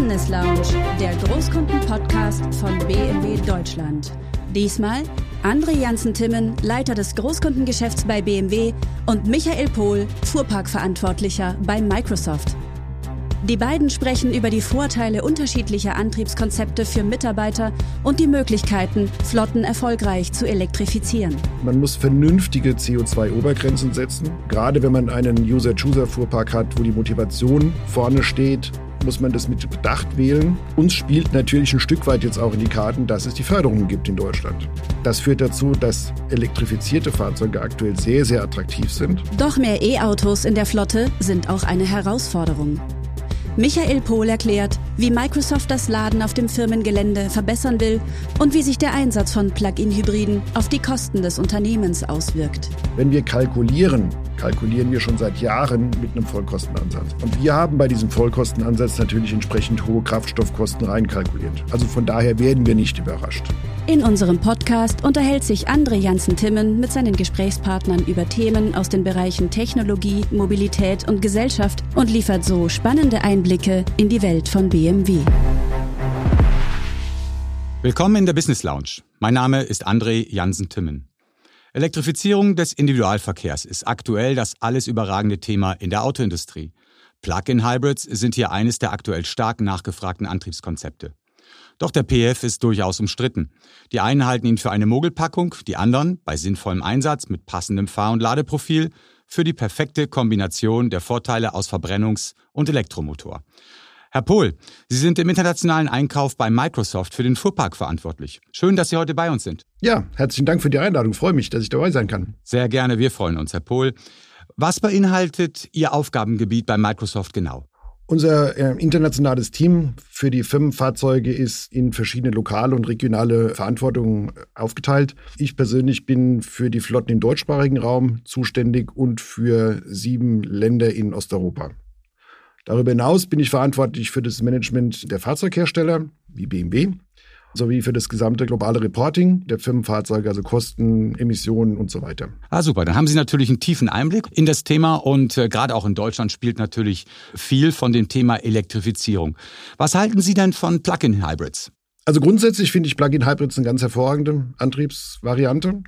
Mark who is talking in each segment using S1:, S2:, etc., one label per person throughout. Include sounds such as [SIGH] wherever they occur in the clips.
S1: Business Lounge, der Großkunden-Podcast von BMW Deutschland. Diesmal André Janssen-Timmen, Leiter des Großkundengeschäfts bei BMW und Michael Pohl, Fuhrparkverantwortlicher bei Microsoft. Die beiden sprechen über die Vorteile unterschiedlicher Antriebskonzepte für Mitarbeiter und die Möglichkeiten, Flotten erfolgreich zu elektrifizieren.
S2: Man muss vernünftige CO2-Obergrenzen setzen. Gerade wenn man einen User-Chooser-Fuhrpark hat, wo die Motivation vorne steht, muss man das mit Bedacht wählen. Uns spielt natürlich ein Stück weit jetzt auch in die Karten, dass es die Förderungen gibt in Deutschland. Das führt dazu, dass elektrifizierte Fahrzeuge aktuell sehr, sehr attraktiv sind.
S1: Doch mehr E-Autos in der Flotte sind auch eine Herausforderung. Michael Pohl erklärt, wie Microsoft das Laden auf dem Firmengelände verbessern will und wie sich der Einsatz von Plug-in-Hybriden auf die Kosten des Unternehmens auswirkt.
S2: Wenn wir kalkulieren, kalkulieren wir schon seit Jahren mit einem Vollkostenansatz. Und wir haben bei diesem Vollkostenansatz natürlich entsprechend hohe Kraftstoffkosten reinkalkuliert. Also von daher werden wir nicht überrascht.
S1: In unserem Podcast unterhält sich André Janssen-Timmen mit seinen Gesprächspartnern über Themen aus den Bereichen Technologie, Mobilität und Gesellschaft und liefert so spannende Einblicke in die Welt von BMW.
S3: Willkommen in der Business Lounge. Mein Name ist André Janssen-Timmen. Elektrifizierung des Individualverkehrs ist aktuell das alles überragende Thema in der Autoindustrie. Plug-in-Hybrids sind hier eines der aktuell stark nachgefragten Antriebskonzepte. Doch der PF ist durchaus umstritten. Die einen halten ihn für eine Mogelpackung, die anderen, bei sinnvollem Einsatz mit passendem Fahr- und Ladeprofil, für die perfekte Kombination der Vorteile aus Verbrennungs- und Elektromotor. Herr Pohl, Sie sind im internationalen Einkauf bei Microsoft für den Fuhrpark verantwortlich. Schön, dass Sie heute bei uns sind.
S2: Ja, herzlichen Dank für die Einladung. Ich freue mich, dass ich dabei sein kann.
S3: Sehr gerne, wir freuen uns, Herr Pohl. Was beinhaltet Ihr Aufgabengebiet bei Microsoft genau?
S2: Unser äh, internationales Team für die Firmenfahrzeuge ist in verschiedene lokale und regionale Verantwortungen äh, aufgeteilt. Ich persönlich bin für die Flotten im deutschsprachigen Raum zuständig und für sieben Länder in Osteuropa. Darüber hinaus bin ich verantwortlich für das Management der Fahrzeughersteller wie BMW sowie für das gesamte globale Reporting der Firmenfahrzeuge, also Kosten, Emissionen und so weiter.
S3: Ah, super. Dann haben Sie natürlich einen tiefen Einblick in das Thema und äh, gerade auch in Deutschland spielt natürlich viel von dem Thema Elektrifizierung. Was halten Sie denn von Plug-in-Hybrids?
S2: Also grundsätzlich finde ich Plug-in-Hybrids eine ganz hervorragende Antriebsvariante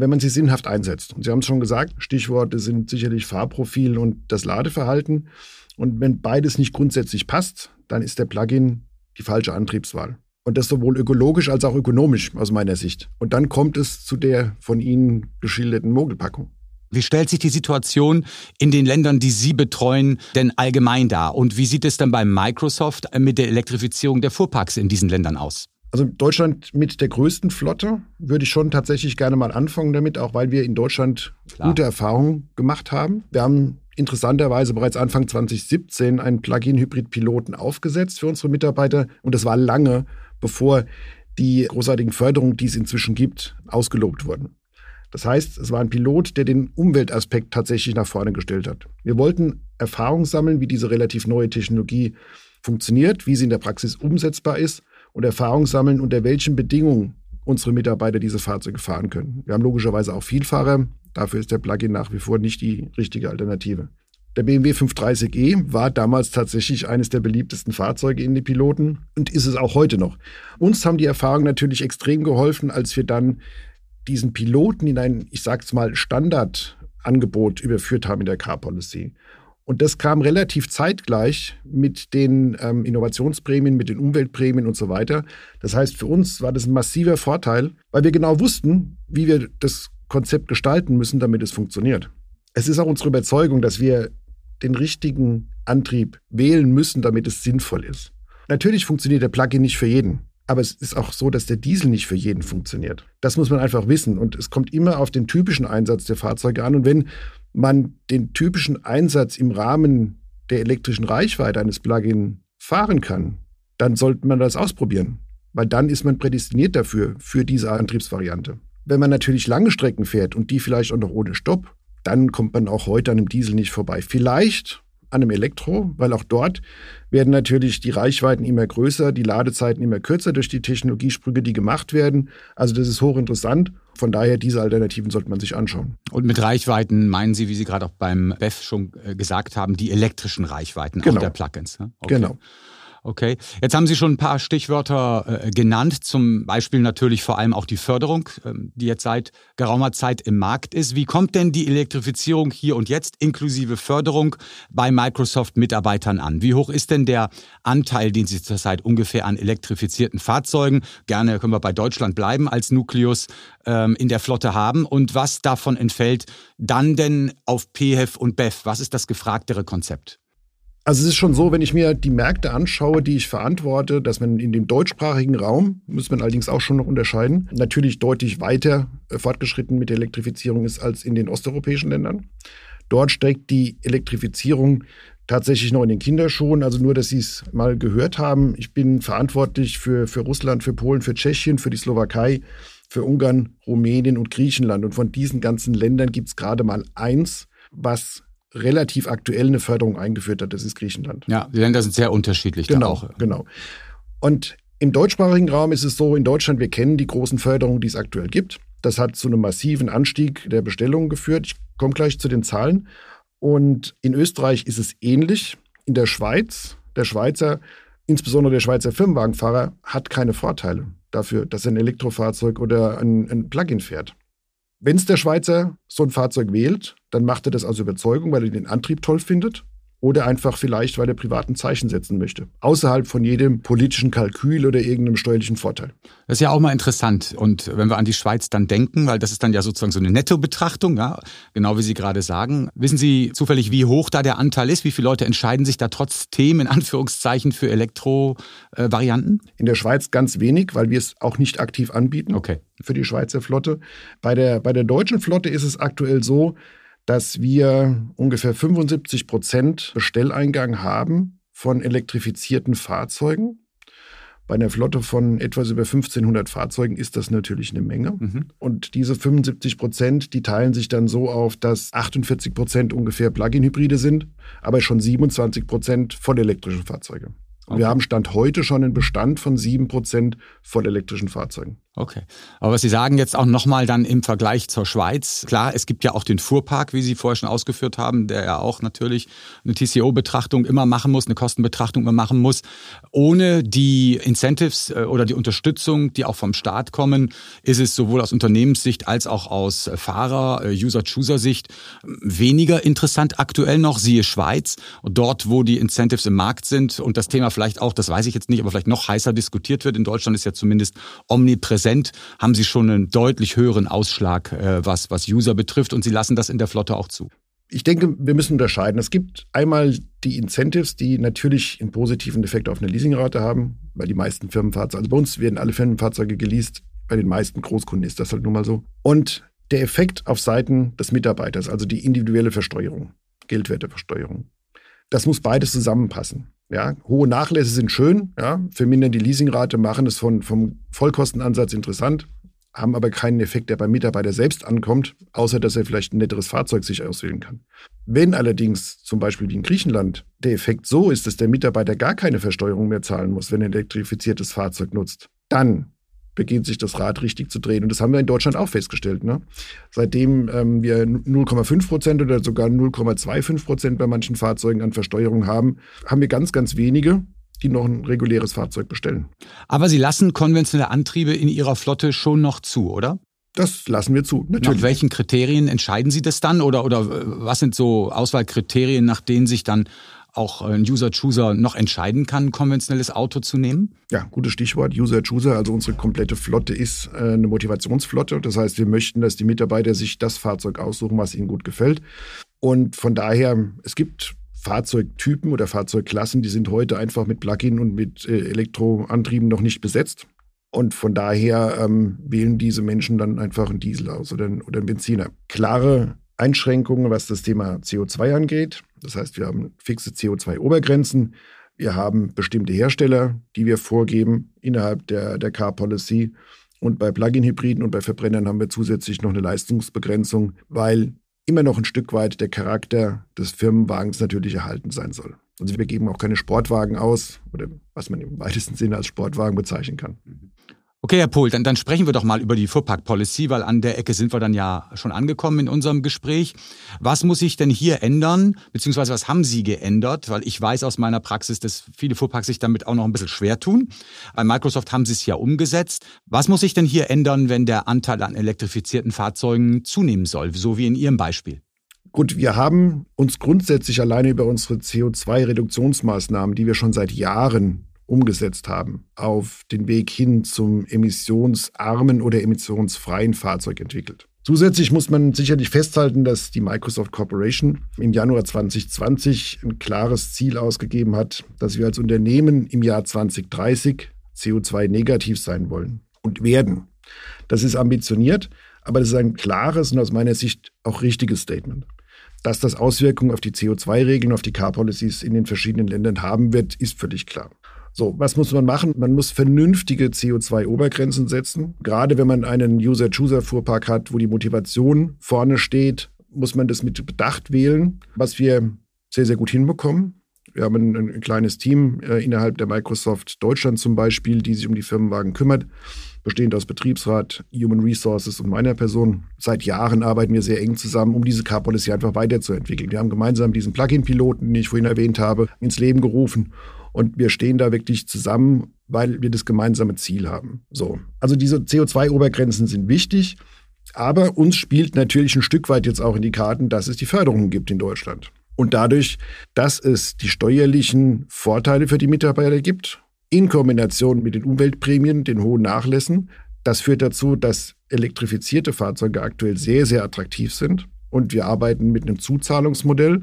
S2: wenn man sie sinnhaft einsetzt. Und Sie haben es schon gesagt, Stichworte sind sicherlich Fahrprofil und das Ladeverhalten. Und wenn beides nicht grundsätzlich passt, dann ist der Plugin die falsche Antriebswahl. Und das sowohl ökologisch als auch ökonomisch aus meiner Sicht. Und dann kommt es zu der von Ihnen geschilderten Mogelpackung.
S3: Wie stellt sich die Situation in den Ländern, die Sie betreuen, denn allgemein dar? Und wie sieht es dann bei Microsoft mit der Elektrifizierung der Fuhrparks in diesen Ländern aus?
S2: Also Deutschland mit der größten Flotte würde ich schon tatsächlich gerne mal anfangen damit, auch weil wir in Deutschland Klar. gute Erfahrungen gemacht haben. Wir haben interessanterweise bereits Anfang 2017 einen Plug-in-Hybrid-Piloten aufgesetzt für unsere Mitarbeiter und das war lange bevor die großartigen Förderungen, die es inzwischen gibt, ausgelobt wurden. Das heißt, es war ein Pilot, der den Umweltaspekt tatsächlich nach vorne gestellt hat. Wir wollten Erfahrung sammeln, wie diese relativ neue Technologie funktioniert, wie sie in der Praxis umsetzbar ist und Erfahrung sammeln, unter welchen Bedingungen unsere Mitarbeiter diese Fahrzeuge fahren können. Wir haben logischerweise auch Vielfahrer. Dafür ist der Plug-in nach wie vor nicht die richtige Alternative. Der BMW 530e war damals tatsächlich eines der beliebtesten Fahrzeuge in den Piloten und ist es auch heute noch. Uns haben die Erfahrungen natürlich extrem geholfen, als wir dann diesen Piloten in ein, ich sag's mal, Standardangebot überführt haben in der Car Policy. Und das kam relativ zeitgleich mit den ähm, Innovationsprämien, mit den Umweltprämien und so weiter. Das heißt, für uns war das ein massiver Vorteil, weil wir genau wussten, wie wir das Konzept gestalten müssen, damit es funktioniert. Es ist auch unsere Überzeugung, dass wir den richtigen Antrieb wählen müssen, damit es sinnvoll ist. Natürlich funktioniert der Plugin nicht für jeden. Aber es ist auch so, dass der Diesel nicht für jeden funktioniert. Das muss man einfach wissen. Und es kommt immer auf den typischen Einsatz der Fahrzeuge an. Und wenn man den typischen Einsatz im Rahmen der elektrischen Reichweite eines Plugin fahren kann, dann sollte man das ausprobieren. Weil dann ist man prädestiniert dafür, für diese Antriebsvariante. Wenn man natürlich lange Strecken fährt und die vielleicht auch noch ohne Stopp, dann kommt man auch heute an einem Diesel nicht vorbei. Vielleicht an einem Elektro, weil auch dort werden natürlich die Reichweiten immer größer, die Ladezeiten immer kürzer durch die Technologiesprünge, die gemacht werden. Also das ist hochinteressant. Von daher, diese Alternativen sollte man sich anschauen.
S3: Und mit Reichweiten meinen Sie, wie Sie gerade auch beim BEF schon äh, gesagt haben, die elektrischen Reichweiten
S2: genau.
S3: der Plugins?
S2: Ne? Okay. Genau.
S3: Okay, jetzt haben Sie schon ein paar Stichwörter äh, genannt, zum Beispiel natürlich vor allem auch die Förderung, ähm, die jetzt seit geraumer Zeit im Markt ist. Wie kommt denn die Elektrifizierung hier und jetzt inklusive Förderung bei Microsoft-Mitarbeitern an? Wie hoch ist denn der Anteil, den Sie zurzeit ungefähr an elektrifizierten Fahrzeugen, gerne können wir bei Deutschland bleiben, als Nukleus ähm, in der Flotte haben? Und was davon entfällt dann denn auf PHEV und BEV? Was ist das gefragtere Konzept?
S2: Also es ist schon so, wenn ich mir die Märkte anschaue, die ich verantworte, dass man in dem deutschsprachigen Raum, muss man allerdings auch schon noch unterscheiden, natürlich deutlich weiter äh, fortgeschritten mit der Elektrifizierung ist als in den osteuropäischen Ländern. Dort steckt die Elektrifizierung tatsächlich noch in den Kinderschuhen. Also nur, dass Sie es mal gehört haben. Ich bin verantwortlich für, für Russland, für Polen, für Tschechien, für die Slowakei, für Ungarn, Rumänien und Griechenland. Und von diesen ganzen Ländern gibt es gerade mal eins, was relativ aktuell eine Förderung eingeführt hat. Das ist Griechenland.
S3: Ja, die Länder sind sehr unterschiedlich.
S2: Genau, auch. genau. Und im deutschsprachigen Raum ist es so, in Deutschland, wir kennen die großen Förderungen, die es aktuell gibt. Das hat zu einem massiven Anstieg der Bestellungen geführt. Ich komme gleich zu den Zahlen. Und in Österreich ist es ähnlich. In der Schweiz, der Schweizer, insbesondere der Schweizer Firmenwagenfahrer, hat keine Vorteile dafür, dass er ein Elektrofahrzeug oder ein, ein Plug-in fährt. Wenn es der Schweizer so ein Fahrzeug wählt, dann macht er das aus Überzeugung, weil er den Antrieb toll findet oder einfach vielleicht, weil er privaten Zeichen setzen möchte. Außerhalb von jedem politischen Kalkül oder irgendeinem steuerlichen Vorteil.
S3: Das ist ja auch mal interessant. Und wenn wir an die Schweiz dann denken, weil das ist dann ja sozusagen so eine Nettobetrachtung, ja, genau wie Sie gerade sagen. Wissen Sie zufällig, wie hoch da der Anteil ist? Wie viele Leute entscheiden sich da trotzdem in Anführungszeichen für Elektro-Varianten?
S2: In der Schweiz ganz wenig, weil wir es auch nicht aktiv anbieten.
S3: Okay.
S2: Für die Schweizer Flotte. Bei der, bei der deutschen Flotte ist es aktuell so, dass wir ungefähr 75 Prozent Bestelleingang haben von elektrifizierten Fahrzeugen. Bei einer Flotte von etwas über 1500 Fahrzeugen ist das natürlich eine Menge. Mhm. Und diese 75 Prozent, die teilen sich dann so auf, dass 48 Prozent ungefähr Plug-in-Hybride sind, aber schon 27 Prozent vollelektrische Fahrzeuge. Okay. Wir haben Stand heute schon einen Bestand von 7 Prozent vollelektrischen Fahrzeugen.
S3: Okay. Aber was Sie sagen jetzt auch nochmal dann im Vergleich zur Schweiz. Klar, es gibt ja auch den Fuhrpark, wie Sie vorher schon ausgeführt haben, der ja auch natürlich eine TCO-Betrachtung immer machen muss, eine Kostenbetrachtung immer machen muss. Ohne die Incentives äh, oder die Unterstützung, die auch vom Staat kommen, ist es sowohl aus Unternehmenssicht als auch aus Fahrer-, äh, User-Chooser-Sicht weniger interessant aktuell noch, siehe Schweiz. Dort, wo die Incentives im Markt sind und das Thema vielleicht auch, das weiß ich jetzt nicht, aber vielleicht noch heißer diskutiert wird. In Deutschland ist ja zumindest omnipräsent haben sie schon einen deutlich höheren Ausschlag, äh, was, was User betrifft. Und sie lassen das in der Flotte auch zu.
S2: Ich denke, wir müssen unterscheiden. Es gibt einmal die Incentives, die natürlich einen positiven Effekt auf eine Leasingrate haben, weil die meisten Firmenfahrzeuge, also bei uns werden alle Firmenfahrzeuge geleast, bei den meisten Großkunden ist das halt nun mal so. Und der Effekt auf Seiten des Mitarbeiters, also die individuelle Versteuerung, Geldwerteversteuerung. Das muss beides zusammenpassen. Ja, hohe Nachlässe sind schön, ja, vermindern die Leasingrate, machen es von, vom Vollkostenansatz interessant, haben aber keinen Effekt, der beim Mitarbeiter selbst ankommt, außer dass er vielleicht ein netteres Fahrzeug sich auswählen kann. Wenn allerdings zum Beispiel wie in Griechenland der Effekt so ist, dass der Mitarbeiter gar keine Versteuerung mehr zahlen muss, wenn er ein elektrifiziertes Fahrzeug nutzt, dann beginnt sich das Rad richtig zu drehen. Und das haben wir in Deutschland auch festgestellt. Ne? Seitdem ähm, wir 0,5 Prozent oder sogar 0,25 Prozent bei manchen Fahrzeugen an Versteuerung haben, haben wir ganz, ganz wenige, die noch ein reguläres Fahrzeug bestellen.
S3: Aber Sie lassen konventionelle Antriebe in Ihrer Flotte schon noch zu, oder?
S2: Das lassen wir zu,
S3: natürlich. Nach welchen Kriterien entscheiden Sie das dann? Oder, oder äh, was sind so Auswahlkriterien, nach denen sich dann auch ein User-Chooser noch entscheiden kann, ein konventionelles Auto zu nehmen?
S2: Ja, gutes Stichwort, User-Chooser. Also unsere komplette Flotte ist äh, eine Motivationsflotte. Das heißt, wir möchten, dass die Mitarbeiter sich das Fahrzeug aussuchen, was ihnen gut gefällt. Und von daher, es gibt Fahrzeugtypen oder Fahrzeugklassen, die sind heute einfach mit Plug-in und mit äh, Elektroantrieben noch nicht besetzt. Und von daher ähm, wählen diese Menschen dann einfach einen Diesel aus oder, oder einen Benziner. Klare Einschränkungen, was das Thema CO2 angeht. Das heißt, wir haben fixe CO2-Obergrenzen. Wir haben bestimmte Hersteller, die wir vorgeben innerhalb der, der Car Policy. Und bei Plug-in-Hybriden und bei Verbrennern haben wir zusätzlich noch eine Leistungsbegrenzung, weil immer noch ein Stück weit der Charakter des Firmenwagens natürlich erhalten sein soll. Also wir geben auch keine Sportwagen aus oder was man im weitesten Sinne als Sportwagen bezeichnen kann.
S3: Okay, Herr Pohl, dann, dann sprechen wir doch mal über die Fuhrpark-Policy, weil an der Ecke sind wir dann ja schon angekommen in unserem Gespräch. Was muss sich denn hier ändern, beziehungsweise was haben Sie geändert? Weil ich weiß aus meiner Praxis, dass viele Fuhrparks sich damit auch noch ein bisschen schwer tun. Bei Microsoft haben Sie es ja umgesetzt. Was muss sich denn hier ändern, wenn der Anteil an elektrifizierten Fahrzeugen zunehmen soll, so wie in Ihrem Beispiel?
S2: Gut, wir haben uns grundsätzlich alleine über unsere CO2-Reduktionsmaßnahmen, die wir schon seit Jahren umgesetzt haben, auf den Weg hin zum emissionsarmen oder emissionsfreien Fahrzeug entwickelt. Zusätzlich muss man sicherlich festhalten, dass die Microsoft Corporation im Januar 2020 ein klares Ziel ausgegeben hat, dass wir als Unternehmen im Jahr 2030 CO2-negativ sein wollen und werden. Das ist ambitioniert, aber das ist ein klares und aus meiner Sicht auch richtiges Statement. Dass das Auswirkungen auf die CO2-Regeln, auf die Car-Policies in den verschiedenen Ländern haben wird, ist völlig klar. So, was muss man machen? Man muss vernünftige CO2-Obergrenzen setzen. Gerade wenn man einen User-Chooser-Fuhrpark hat, wo die Motivation vorne steht, muss man das mit Bedacht wählen, was wir sehr, sehr gut hinbekommen. Wir haben ein, ein kleines Team äh, innerhalb der Microsoft Deutschland zum Beispiel, die sich um die Firmenwagen kümmert, bestehend aus Betriebsrat, Human Resources und meiner Person. Seit Jahren arbeiten wir sehr eng zusammen, um diese Car Policy einfach weiterzuentwickeln. Wir haben gemeinsam diesen Plugin-Piloten, den ich vorhin erwähnt habe, ins Leben gerufen und wir stehen da wirklich zusammen, weil wir das gemeinsame Ziel haben. So. Also diese CO2-Obergrenzen sind wichtig. Aber uns spielt natürlich ein Stück weit jetzt auch in die Karten, dass es die Förderungen gibt in Deutschland. Und dadurch, dass es die steuerlichen Vorteile für die Mitarbeiter gibt, in Kombination mit den Umweltprämien, den hohen Nachlässen, das führt dazu, dass elektrifizierte Fahrzeuge aktuell sehr, sehr attraktiv sind. Und wir arbeiten mit einem Zuzahlungsmodell.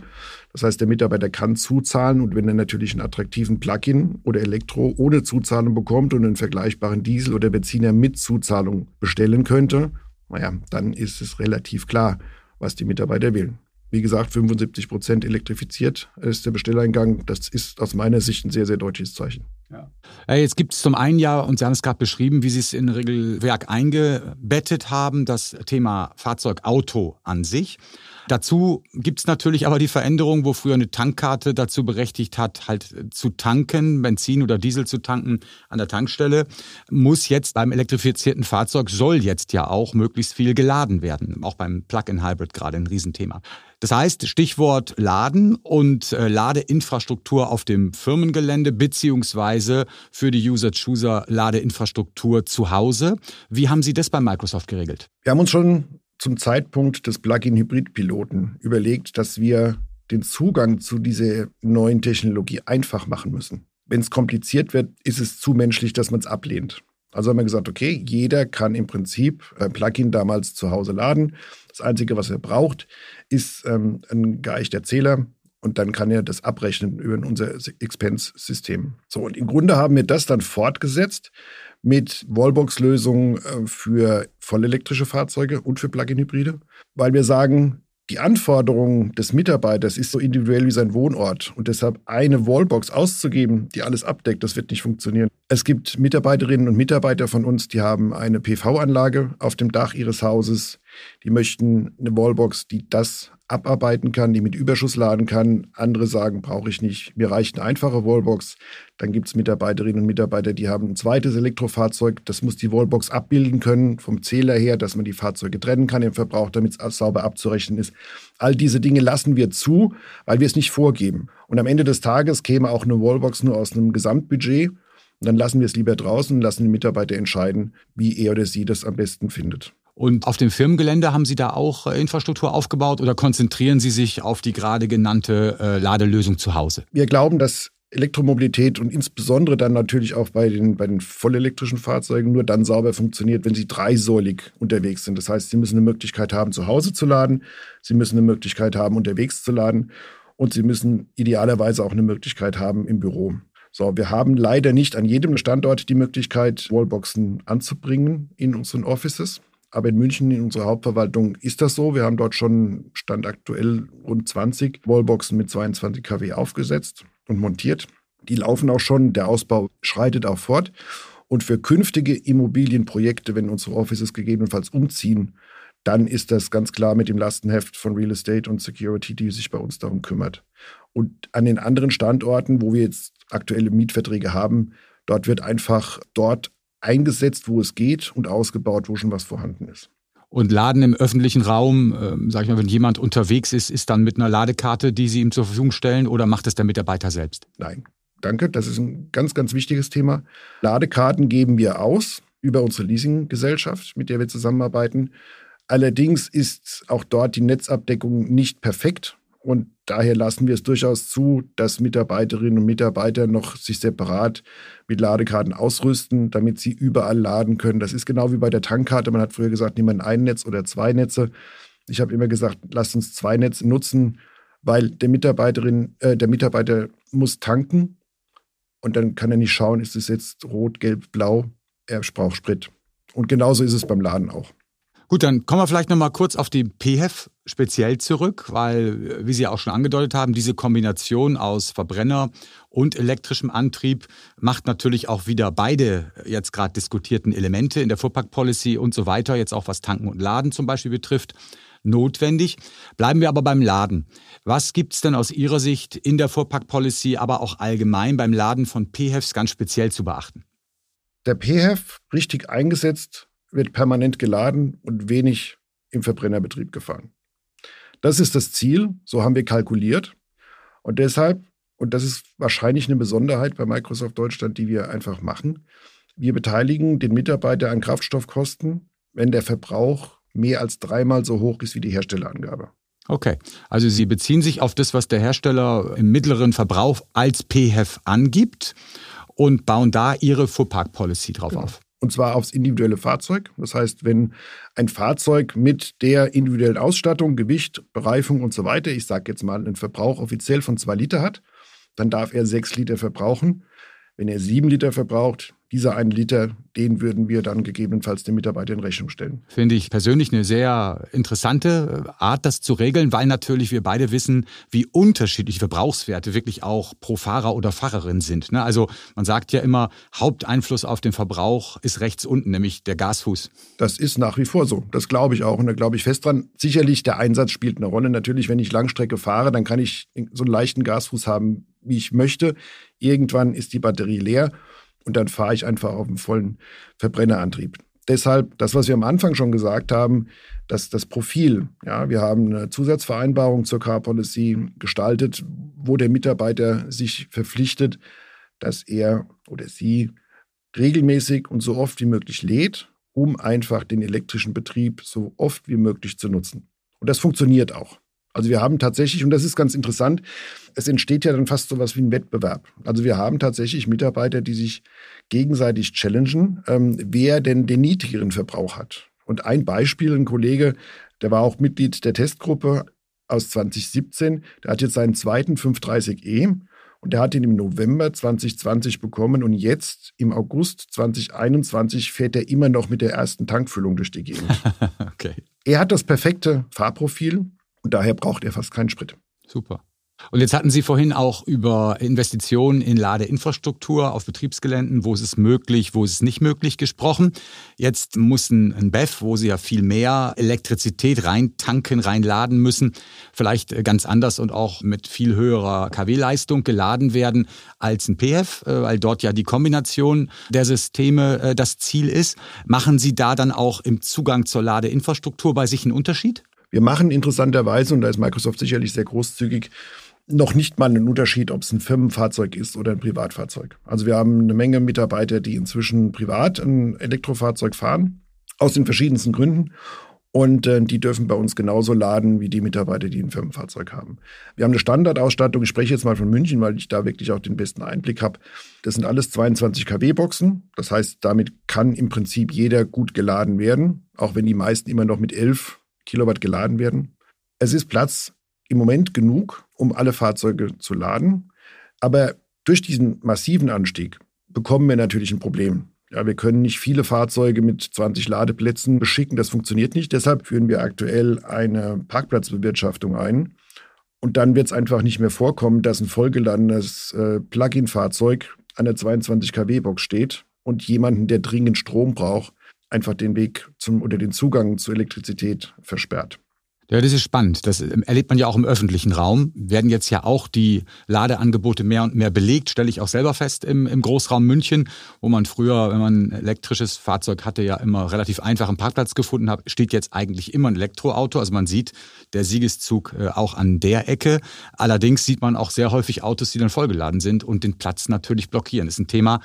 S2: Das heißt, der Mitarbeiter kann zuzahlen und wenn er natürlich einen attraktiven Plug-in oder Elektro ohne Zuzahlung bekommt und einen vergleichbaren Diesel oder Benziner mit Zuzahlung bestellen könnte, naja, dann ist es relativ klar, was die Mitarbeiter wählen. Wie gesagt, 75 Prozent elektrifiziert ist der Bestelleingang. Das ist aus meiner Sicht ein sehr, sehr deutliches Zeichen.
S3: Ja. Jetzt gibt es zum einen ja, und Sie haben es gerade beschrieben, wie Sie es in Regelwerk eingebettet haben, das Thema Fahrzeugauto an sich. Dazu gibt's natürlich aber die Veränderung, wo früher eine Tankkarte dazu berechtigt hat, halt zu tanken, Benzin oder Diesel zu tanken an der Tankstelle, muss jetzt beim elektrifizierten Fahrzeug, soll jetzt ja auch möglichst viel geladen werden. Auch beim Plug-in-Hybrid gerade ein Riesenthema. Das heißt, Stichwort Laden und äh, Ladeinfrastruktur auf dem Firmengelände beziehungsweise für die User-Chooser Ladeinfrastruktur zu Hause. Wie haben Sie das bei Microsoft geregelt?
S2: Wir haben uns schon zum Zeitpunkt des Plug-in-Hybrid-Piloten überlegt, dass wir den Zugang zu dieser neuen Technologie einfach machen müssen. Wenn es kompliziert wird, ist es zu menschlich, dass man es ablehnt. Also haben wir gesagt, okay, jeder kann im Prinzip ein Plugin damals zu Hause laden. Das Einzige, was er braucht, ist ähm, ein geeichter Zähler und dann kann er das abrechnen über unser Expense-System. So, und im Grunde haben wir das dann fortgesetzt mit Wallbox-Lösungen äh, für vollelektrische Fahrzeuge und für Plug-in-Hybride, weil wir sagen, die Anforderung des Mitarbeiters ist so individuell wie sein Wohnort und deshalb eine Wallbox auszugeben, die alles abdeckt, das wird nicht funktionieren. Es gibt Mitarbeiterinnen und Mitarbeiter von uns, die haben eine PV-Anlage auf dem Dach ihres Hauses, die möchten eine Wallbox, die das abarbeiten kann, die mit Überschuss laden kann. Andere sagen, brauche ich nicht. Mir reicht eine einfache Wallbox. Dann gibt es Mitarbeiterinnen und Mitarbeiter, die haben ein zweites Elektrofahrzeug. Das muss die Wallbox abbilden können, vom Zähler her, dass man die Fahrzeuge trennen kann im Verbrauch, damit es sauber abzurechnen ist. All diese Dinge lassen wir zu, weil wir es nicht vorgeben. Und am Ende des Tages käme auch eine Wallbox nur aus einem Gesamtbudget. Und dann lassen wir es lieber draußen und lassen die Mitarbeiter entscheiden, wie er oder sie das am besten findet.
S3: Und auf dem Firmengelände haben Sie da auch äh, Infrastruktur aufgebaut oder konzentrieren Sie sich auf die gerade genannte äh, Ladelösung zu Hause?
S2: Wir glauben, dass Elektromobilität und insbesondere dann natürlich auch bei den, bei den vollelektrischen Fahrzeugen nur dann sauber funktioniert, wenn sie dreisäulig unterwegs sind. Das heißt, sie müssen eine Möglichkeit haben, zu Hause zu laden, sie müssen eine Möglichkeit haben, unterwegs zu laden und sie müssen idealerweise auch eine Möglichkeit haben im Büro. So, wir haben leider nicht an jedem Standort die Möglichkeit, Wallboxen anzubringen in unseren Offices. Aber in München, in unserer Hauptverwaltung, ist das so. Wir haben dort schon Stand aktuell rund 20 Wallboxen mit 22 kW aufgesetzt und montiert. Die laufen auch schon. Der Ausbau schreitet auch fort. Und für künftige Immobilienprojekte, wenn unsere Offices gegebenenfalls umziehen, dann ist das ganz klar mit dem Lastenheft von Real Estate und Security, die sich bei uns darum kümmert. Und an den anderen Standorten, wo wir jetzt aktuelle Mietverträge haben, dort wird einfach dort eingesetzt, wo es geht und ausgebaut, wo schon was vorhanden ist.
S3: Und Laden im öffentlichen Raum, äh, sag ich mal, wenn jemand unterwegs ist, ist dann mit einer Ladekarte, die Sie ihm zur Verfügung stellen oder macht es der Mitarbeiter selbst?
S2: Nein, danke. Das ist ein ganz, ganz wichtiges Thema. Ladekarten geben wir aus über unsere Leasinggesellschaft, mit der wir zusammenarbeiten. Allerdings ist auch dort die Netzabdeckung nicht perfekt. Und daher lassen wir es durchaus zu, dass Mitarbeiterinnen und Mitarbeiter noch sich separat mit Ladekarten ausrüsten, damit sie überall laden können. Das ist genau wie bei der Tankkarte. Man hat früher gesagt, nimm ein Netz oder zwei Netze. Ich habe immer gesagt, lasst uns zwei Netze nutzen, weil der Mitarbeiterin, äh, der Mitarbeiter muss tanken und dann kann er nicht schauen, ist es jetzt rot, gelb, blau. Er braucht Sprit. Und genauso ist es beim Laden auch.
S3: Gut, dann kommen wir vielleicht noch mal kurz auf die PHEV speziell zurück, weil, wie Sie auch schon angedeutet haben, diese Kombination aus Verbrenner und elektrischem Antrieb macht natürlich auch wieder beide jetzt gerade diskutierten Elemente in der Fuhrpark-Policy und so weiter, jetzt auch was Tanken und Laden zum Beispiel betrifft, notwendig. Bleiben wir aber beim Laden. Was gibt es denn aus Ihrer Sicht in der Fuhrpark-Policy, aber auch allgemein beim Laden von PHEVs ganz speziell zu beachten?
S2: Der PHEV richtig eingesetzt wird permanent geladen und wenig im Verbrennerbetrieb gefahren. Das ist das Ziel, so haben wir kalkuliert. Und deshalb, und das ist wahrscheinlich eine Besonderheit bei Microsoft Deutschland, die wir einfach machen, wir beteiligen den Mitarbeiter an Kraftstoffkosten, wenn der Verbrauch mehr als dreimal so hoch ist wie die Herstellerangabe.
S3: Okay, also Sie beziehen sich auf das, was der Hersteller im mittleren Verbrauch als PHEV angibt und bauen da Ihre Fuhrpark-Policy drauf genau. auf
S2: und zwar aufs individuelle Fahrzeug. Das heißt, wenn ein Fahrzeug mit der individuellen Ausstattung, Gewicht, Bereifung und so weiter, ich sage jetzt mal, einen Verbrauch offiziell von zwei Liter hat, dann darf er sechs Liter verbrauchen. Wenn er sieben Liter verbraucht, dieser einen Liter, den würden wir dann gegebenenfalls dem Mitarbeiter in Rechnung stellen.
S3: Finde ich persönlich eine sehr interessante Art, das zu regeln, weil natürlich wir beide wissen, wie unterschiedliche Verbrauchswerte wirklich auch pro Fahrer oder Fahrerin sind. Ne? Also man sagt ja immer, Haupteinfluss auf den Verbrauch ist rechts unten, nämlich der Gasfuß.
S2: Das ist nach wie vor so. Das glaube ich auch und da glaube ich fest dran. Sicherlich, der Einsatz spielt eine Rolle. Natürlich, wenn ich Langstrecke fahre, dann kann ich so einen leichten Gasfuß haben, wie ich möchte. Irgendwann ist die Batterie leer und dann fahre ich einfach auf einem vollen Verbrennerantrieb. Deshalb, das, was wir am Anfang schon gesagt haben, dass das Profil, ja, wir haben eine Zusatzvereinbarung zur Car Policy gestaltet, wo der Mitarbeiter sich verpflichtet, dass er oder sie regelmäßig und so oft wie möglich lädt, um einfach den elektrischen Betrieb so oft wie möglich zu nutzen. Und das funktioniert auch. Also wir haben tatsächlich, und das ist ganz interessant, es entsteht ja dann fast so was wie ein Wettbewerb. Also wir haben tatsächlich Mitarbeiter, die sich gegenseitig challengen, ähm, wer denn den niedrigeren Verbrauch hat. Und ein Beispiel, ein Kollege, der war auch Mitglied der Testgruppe aus 2017, der hat jetzt seinen zweiten 530e und der hat ihn im November 2020 bekommen und jetzt im August 2021 fährt er immer noch mit der ersten Tankfüllung durch die Gegend. [LAUGHS] okay. Er hat das perfekte Fahrprofil, und daher braucht er fast keinen Sprit.
S3: Super. Und jetzt hatten Sie vorhin auch über Investitionen in Ladeinfrastruktur auf Betriebsgeländen, wo ist es möglich, wo ist es nicht möglich gesprochen. Jetzt muss ein BEF, wo Sie ja viel mehr Elektrizität rein tanken, reinladen müssen, vielleicht ganz anders und auch mit viel höherer KW-Leistung geladen werden als ein PF, äh, weil dort ja die Kombination der Systeme äh, das Ziel ist. Machen Sie da dann auch im Zugang zur Ladeinfrastruktur bei sich einen Unterschied?
S2: Wir machen interessanterweise, und da ist Microsoft sicherlich sehr großzügig, noch nicht mal einen Unterschied, ob es ein Firmenfahrzeug ist oder ein Privatfahrzeug. Also wir haben eine Menge Mitarbeiter, die inzwischen privat ein Elektrofahrzeug fahren, aus den verschiedensten Gründen. Und äh, die dürfen bei uns genauso laden wie die Mitarbeiter, die ein Firmenfahrzeug haben. Wir haben eine Standardausstattung. Ich spreche jetzt mal von München, weil ich da wirklich auch den besten Einblick habe. Das sind alles 22 kW-Boxen. Das heißt, damit kann im Prinzip jeder gut geladen werden, auch wenn die meisten immer noch mit 11 Kilowatt geladen werden. Es ist Platz im Moment genug, um alle Fahrzeuge zu laden. Aber durch diesen massiven Anstieg bekommen wir natürlich ein Problem. Ja, wir können nicht viele Fahrzeuge mit 20 Ladeplätzen beschicken. Das funktioniert nicht. Deshalb führen wir aktuell eine Parkplatzbewirtschaftung ein. Und dann wird es einfach nicht mehr vorkommen, dass ein vollgeladenes äh, Plug-in-Fahrzeug an der 22 kW-Box steht und jemanden, der dringend Strom braucht, einfach den Weg zum oder den Zugang zur Elektrizität versperrt.
S3: Ja, das ist spannend. Das ähm, erlebt man ja auch im öffentlichen Raum. Werden jetzt ja auch die Ladeangebote mehr und mehr belegt, stelle ich auch selber fest im, im Großraum München, wo man früher, wenn man ein elektrisches Fahrzeug hatte, ja immer relativ einfach einen Parkplatz gefunden hat, steht jetzt eigentlich immer ein Elektroauto. Also man sieht der Siegeszug äh, auch an der Ecke. Allerdings sieht man auch sehr häufig Autos, die dann vollgeladen sind und den Platz natürlich blockieren. Das ist ein Thema,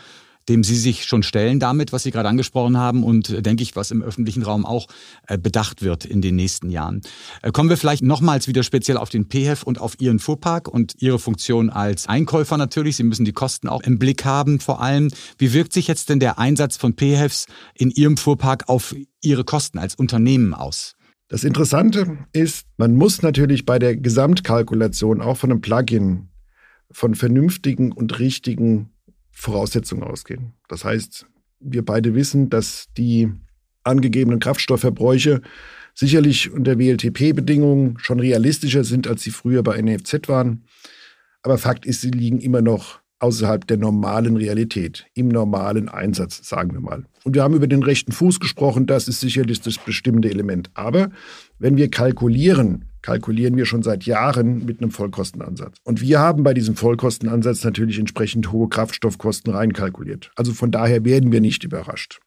S3: dem Sie sich schon stellen damit, was Sie gerade angesprochen haben und äh, denke ich, was im öffentlichen Raum auch äh, bedacht wird in den nächsten Jahren. Äh, kommen wir vielleicht nochmals wieder speziell auf den PHEV und auf Ihren Fuhrpark und Ihre Funktion als Einkäufer natürlich. Sie müssen die Kosten auch im Blick haben vor allem. Wie wirkt sich jetzt denn der Einsatz von PHEVs in Ihrem Fuhrpark auf Ihre Kosten als Unternehmen aus?
S2: Das Interessante ist, man muss natürlich bei der Gesamtkalkulation auch von einem Plugin von vernünftigen und richtigen Voraussetzungen ausgehen. Das heißt, wir beide wissen, dass die angegebenen Kraftstoffverbräuche sicherlich unter WLTP-Bedingungen schon realistischer sind, als sie früher bei NFZ waren. Aber Fakt ist, sie liegen immer noch außerhalb der normalen Realität, im normalen Einsatz, sagen wir mal. Und wir haben über den rechten Fuß gesprochen, das ist sicherlich das bestimmte Element. Aber wenn wir kalkulieren, kalkulieren wir schon seit Jahren mit einem Vollkostenansatz. Und wir haben bei diesem Vollkostenansatz natürlich entsprechend hohe Kraftstoffkosten reinkalkuliert. Also von daher werden wir nicht überrascht.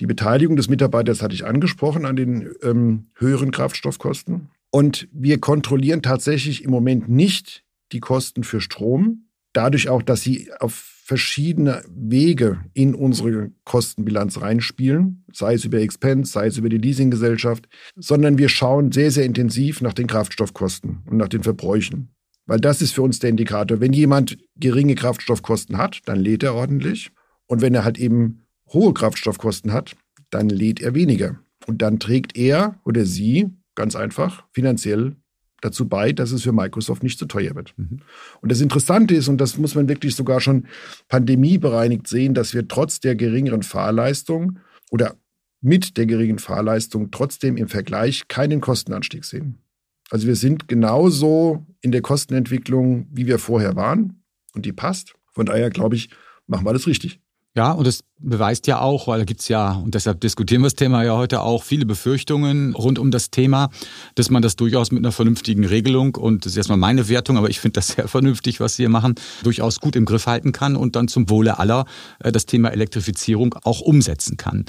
S2: Die Beteiligung des Mitarbeiters hatte ich angesprochen an den ähm, höheren Kraftstoffkosten. Und wir kontrollieren tatsächlich im Moment nicht die Kosten für Strom, dadurch auch, dass sie auf verschiedene Wege in unsere Kostenbilanz reinspielen, sei es über Expense, sei es über die Leasinggesellschaft, sondern wir schauen sehr, sehr intensiv nach den Kraftstoffkosten und nach den Verbräuchen. Weil das ist für uns der Indikator. Wenn jemand geringe Kraftstoffkosten hat, dann lädt er ordentlich. Und wenn er halt eben hohe Kraftstoffkosten hat, dann lädt er weniger. Und dann trägt er oder sie ganz einfach finanziell dazu bei, dass es für Microsoft nicht zu teuer wird. Mhm. Und das Interessante ist, und das muss man wirklich sogar schon pandemiebereinigt sehen, dass wir trotz der geringeren Fahrleistung oder mit der geringen Fahrleistung trotzdem im Vergleich keinen Kostenanstieg sehen. Also wir sind genauso in der Kostenentwicklung, wie wir vorher waren. Und die passt. Von daher glaube ich, machen wir alles richtig.
S3: Ja, und das beweist ja auch, weil da gibt's ja, und deshalb diskutieren wir das Thema ja heute auch, viele Befürchtungen rund um das Thema, dass man das durchaus mit einer vernünftigen Regelung, und das ist erstmal meine Wertung, aber ich finde das sehr vernünftig, was Sie hier machen, durchaus gut im Griff halten kann und dann zum Wohle aller äh, das Thema Elektrifizierung auch umsetzen kann.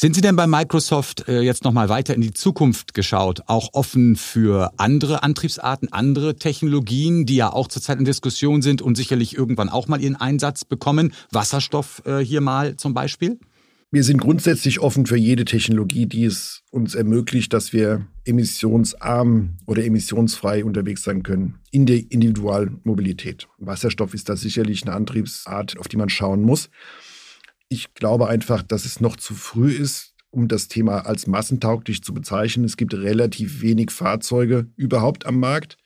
S3: Sind Sie denn bei Microsoft äh, jetzt nochmal weiter in die Zukunft geschaut, auch offen für andere Antriebsarten, andere Technologien, die ja auch zurzeit in Diskussion sind und sicherlich irgendwann auch mal ihren Einsatz bekommen? Wasserstoff äh, hier mal zum Beispiel?
S2: Wir sind grundsätzlich offen für jede Technologie, die es uns ermöglicht, dass wir emissionsarm oder emissionsfrei unterwegs sein können in der Individualmobilität. Wasserstoff ist da sicherlich eine Antriebsart, auf die man schauen muss. Ich glaube einfach, dass es noch zu früh ist, um das Thema als massentauglich zu bezeichnen. Es gibt relativ wenig Fahrzeuge überhaupt am Markt,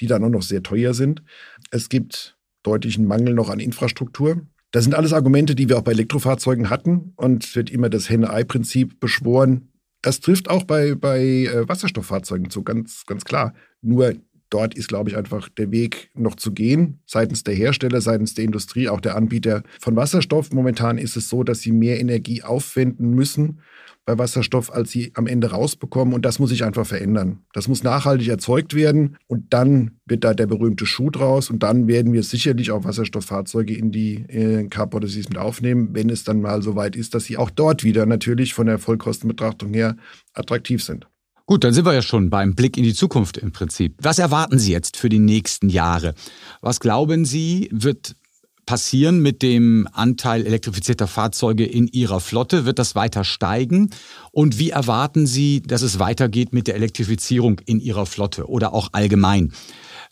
S2: die dann auch noch sehr teuer sind. Es gibt deutlichen Mangel noch an Infrastruktur. Das sind alles Argumente, die wir auch bei Elektrofahrzeugen hatten und wird immer das Henne-Ei-Prinzip beschworen. Das trifft auch bei, bei äh, Wasserstofffahrzeugen zu, ganz, ganz klar. Nur dort ist, glaube ich, einfach der Weg noch zu gehen, seitens der Hersteller, seitens der Industrie, auch der Anbieter von Wasserstoff. Momentan ist es so, dass sie mehr Energie aufwenden müssen bei Wasserstoff, als sie am Ende rausbekommen. Und das muss sich einfach verändern. Das muss nachhaltig erzeugt werden. Und dann wird da der berühmte Schuh draus. Und dann werden wir sicherlich auch Wasserstofffahrzeuge in die äh, Car Policies mit aufnehmen, wenn es dann mal so weit ist, dass sie auch dort wieder natürlich von der Vollkostenbetrachtung her attraktiv sind.
S3: Gut, dann sind wir ja schon beim Blick in die Zukunft im Prinzip. Was erwarten Sie jetzt für die nächsten Jahre? Was glauben Sie, wird passieren mit dem Anteil elektrifizierter Fahrzeuge in Ihrer Flotte? Wird das weiter steigen? Und wie erwarten Sie, dass es weitergeht mit der Elektrifizierung in Ihrer Flotte oder auch allgemein?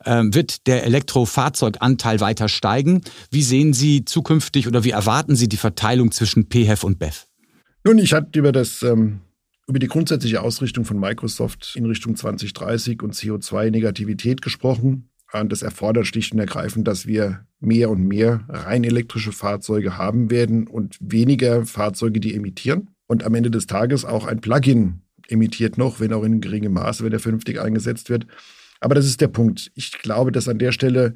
S3: Ähm, wird der Elektrofahrzeuganteil weiter steigen? Wie sehen Sie zukünftig oder wie erwarten Sie die Verteilung zwischen PHEV und BEV?
S2: Nun, ich hatte über das ähm, über die grundsätzliche Ausrichtung von Microsoft in Richtung 2030 und CO2-Negativität gesprochen. Und das erfordert schlicht und ergreifend, dass wir mehr und mehr rein elektrische Fahrzeuge haben werden und weniger Fahrzeuge, die emittieren. Und am Ende des Tages auch ein Plugin emittiert noch, wenn auch in geringem Maße, wenn er vernünftig eingesetzt wird. Aber das ist der Punkt. Ich glaube, dass an der Stelle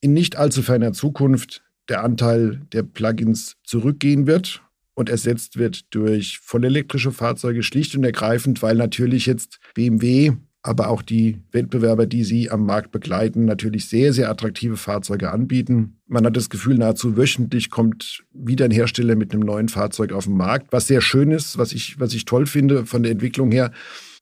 S2: in nicht allzu ferner Zukunft der Anteil der Plugins zurückgehen wird und ersetzt wird durch vollelektrische Fahrzeuge, schlicht und ergreifend, weil natürlich jetzt BMW aber auch die Wettbewerber, die sie am Markt begleiten, natürlich sehr, sehr attraktive Fahrzeuge anbieten. Man hat das Gefühl, nahezu wöchentlich kommt wieder ein Hersteller mit einem neuen Fahrzeug auf den Markt, was sehr schön ist, was ich, was ich toll finde von der Entwicklung her.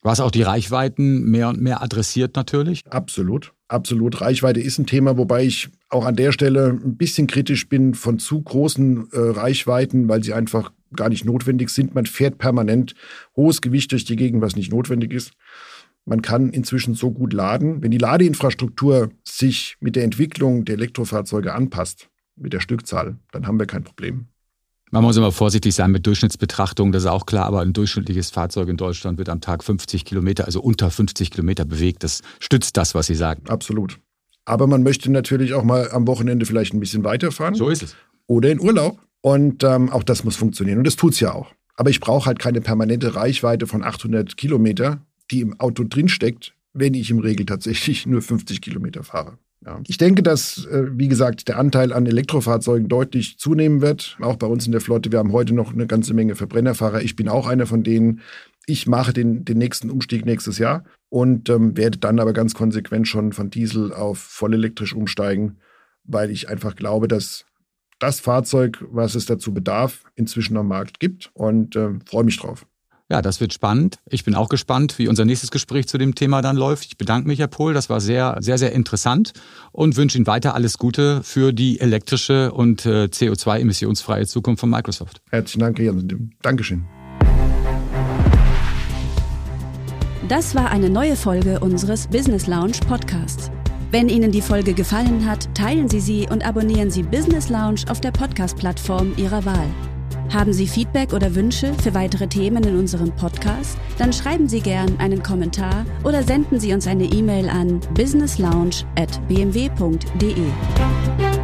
S3: Was auch die Reichweiten mehr und mehr adressiert natürlich?
S2: Absolut. Absolut. Reichweite ist ein Thema, wobei ich auch an der Stelle ein bisschen kritisch bin von zu großen äh, Reichweiten, weil sie einfach gar nicht notwendig sind. Man fährt permanent hohes Gewicht durch die Gegend, was nicht notwendig ist. Man kann inzwischen so gut laden. Wenn die Ladeinfrastruktur sich mit der Entwicklung der Elektrofahrzeuge anpasst, mit der Stückzahl, dann haben wir kein Problem.
S3: Man muss immer vorsichtig sein mit Durchschnittsbetrachtungen, das ist auch klar, aber ein durchschnittliches Fahrzeug in Deutschland wird am Tag 50 Kilometer, also unter 50 Kilometer bewegt. Das stützt das, was Sie sagen.
S2: Absolut. Aber man möchte natürlich auch mal am Wochenende vielleicht ein bisschen weiterfahren.
S3: So ist es.
S2: Oder in Urlaub. Und ähm, auch das muss funktionieren. Und das tut es ja auch. Aber ich brauche halt keine permanente Reichweite von 800 Kilometer, die im Auto drinsteckt, wenn ich im Regel tatsächlich nur 50 Kilometer fahre. Ja. Ich denke, dass, äh, wie gesagt, der Anteil an Elektrofahrzeugen deutlich zunehmen wird. Auch bei uns in der Flotte. Wir haben heute noch eine ganze Menge Verbrennerfahrer. Ich bin auch einer von denen. Ich mache den, den nächsten Umstieg nächstes Jahr und ähm, werde dann aber ganz konsequent schon von Diesel auf vollelektrisch umsteigen, weil ich einfach glaube, dass das Fahrzeug, was es dazu bedarf, inzwischen am Markt gibt und äh, freue mich drauf.
S3: Ja, das wird spannend. Ich bin auch gespannt, wie unser nächstes Gespräch zu dem Thema dann läuft. Ich bedanke mich, Herr Pohl. Das war sehr, sehr, sehr interessant und wünsche Ihnen weiter alles Gute für die elektrische und äh, CO2-emissionsfreie Zukunft von Microsoft.
S2: Herzlichen Dank, Jan. Dankeschön.
S1: Das war eine neue Folge unseres Business Lounge Podcasts. Wenn Ihnen die Folge gefallen hat, teilen Sie sie und abonnieren Sie Business Lounge auf der Podcast-Plattform Ihrer Wahl. Haben Sie Feedback oder Wünsche für weitere Themen in unserem Podcast? Dann schreiben Sie gern einen Kommentar oder senden Sie uns eine E-Mail an businesslounge@bmw.de.